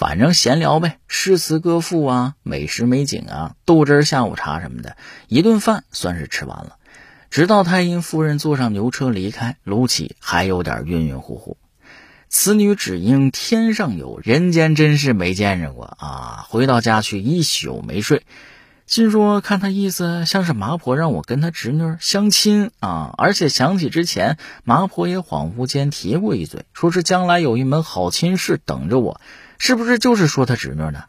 反正闲聊呗，诗词歌赋啊，美食美景啊，豆汁下午茶什么的，一顿饭算是吃完了。直到太阴夫人坐上牛车离开，卢杞还有点晕晕乎乎。此女只应天上有人间真是没见着过啊！回到家去一宿没睡，心说看他意思像是麻婆让我跟他侄女相亲啊！而且想起之前麻婆也恍惚间提过一嘴，说是将来有一门好亲事等着我。是不是就是说他侄女呢？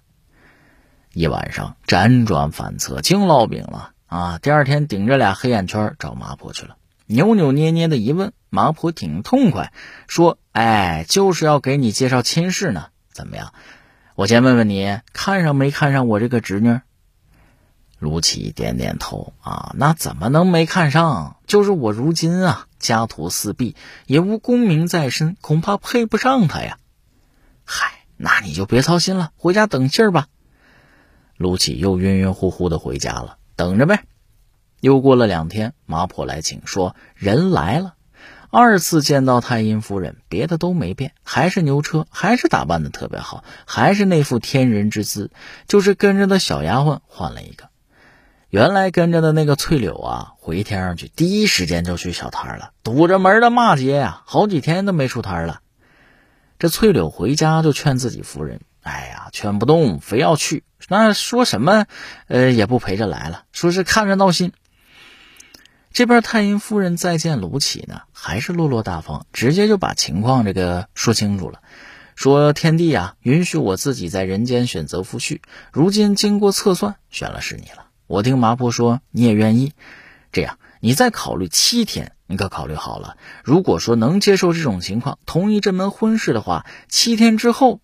一晚上辗转反侧，净烙饼了啊！第二天顶着俩黑眼圈找麻婆去了，扭扭捏捏的一问，麻婆挺痛快，说：“哎，就是要给你介绍亲事呢，怎么样？我先问问你，看上没看上我这个侄女？”卢杞点点头啊，那怎么能没看上？就是我如今啊，家徒四壁，也无功名在身，恐怕配不上他呀。嗨。那你就别操心了，回家等信儿吧。卢杞又晕晕乎乎的回家了，等着呗。又过了两天，麻婆来请，说人来了。二次见到太阴夫人，别的都没变，还是牛车，还是打扮的特别好，还是那副天人之姿，就是跟着的小丫鬟换了一个。原来跟着的那个翠柳啊，回天上去，第一时间就去小摊了，堵着门的骂街呀，好几天都没出摊了。这翠柳回家就劝自己夫人：“哎呀，劝不动，非要去。那说什么，呃，也不陪着来了，说是看着闹心。”这边太阴夫人再见卢杞呢，还是落落大方，直接就把情况这个说清楚了，说：“天帝啊，允许我自己在人间选择夫婿，如今经过测算，选了是你了。我听麻婆说你也愿意，这样你再考虑七天。”你可考虑好了，如果说能接受这种情况，同意这门婚事的话，七天之后，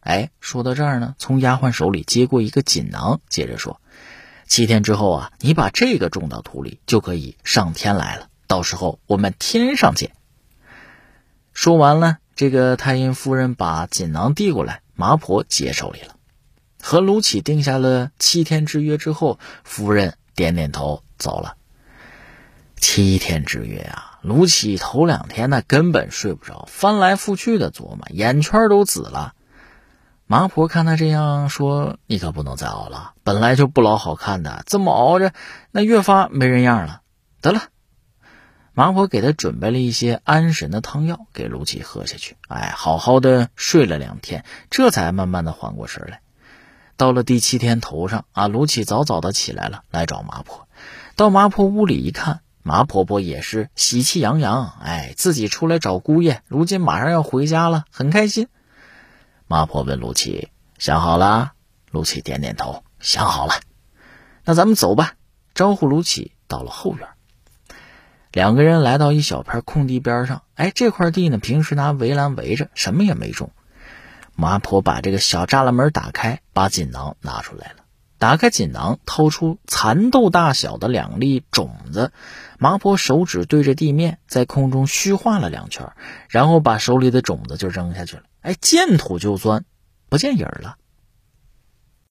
哎，说到这儿呢，从丫鬟手里接过一个锦囊，接着说，七天之后啊，你把这个种到土里，就可以上天来了。到时候我们天上见。说完了，这个太阴夫人把锦囊递过来，麻婆接手里了，和卢杞定下了七天之约之后，夫人点点头走了。七天之约啊，卢杞头两天那根本睡不着，翻来覆去的琢磨，眼圈都紫了。麻婆看他这样说，你可不能再熬了，本来就不老好看的，这么熬着，那越发没人样了。得了，麻婆给他准备了一些安神的汤药，给卢杞喝下去。哎，好好的睡了两天，这才慢慢的缓过神来。到了第七天头上啊，卢杞早早的起来了，来找麻婆。到麻婆屋里一看。麻婆婆也是喜气洋洋，哎，自己出来找姑爷，如今马上要回家了，很开心。麻婆问陆琪：“想好了？”陆琪点点头：“想好了。”那咱们走吧。招呼陆琪到了后院。两个人来到一小片空地边上，哎，这块地呢，平时拿围栏围着，什么也没种。麻婆把这个小栅栏门打开，把锦囊拿出来了。打开锦囊，掏出蚕豆大小的两粒种子。麻婆手指对着地面，在空中虚画了两圈，然后把手里的种子就扔下去了。哎，见土就钻，不见影了。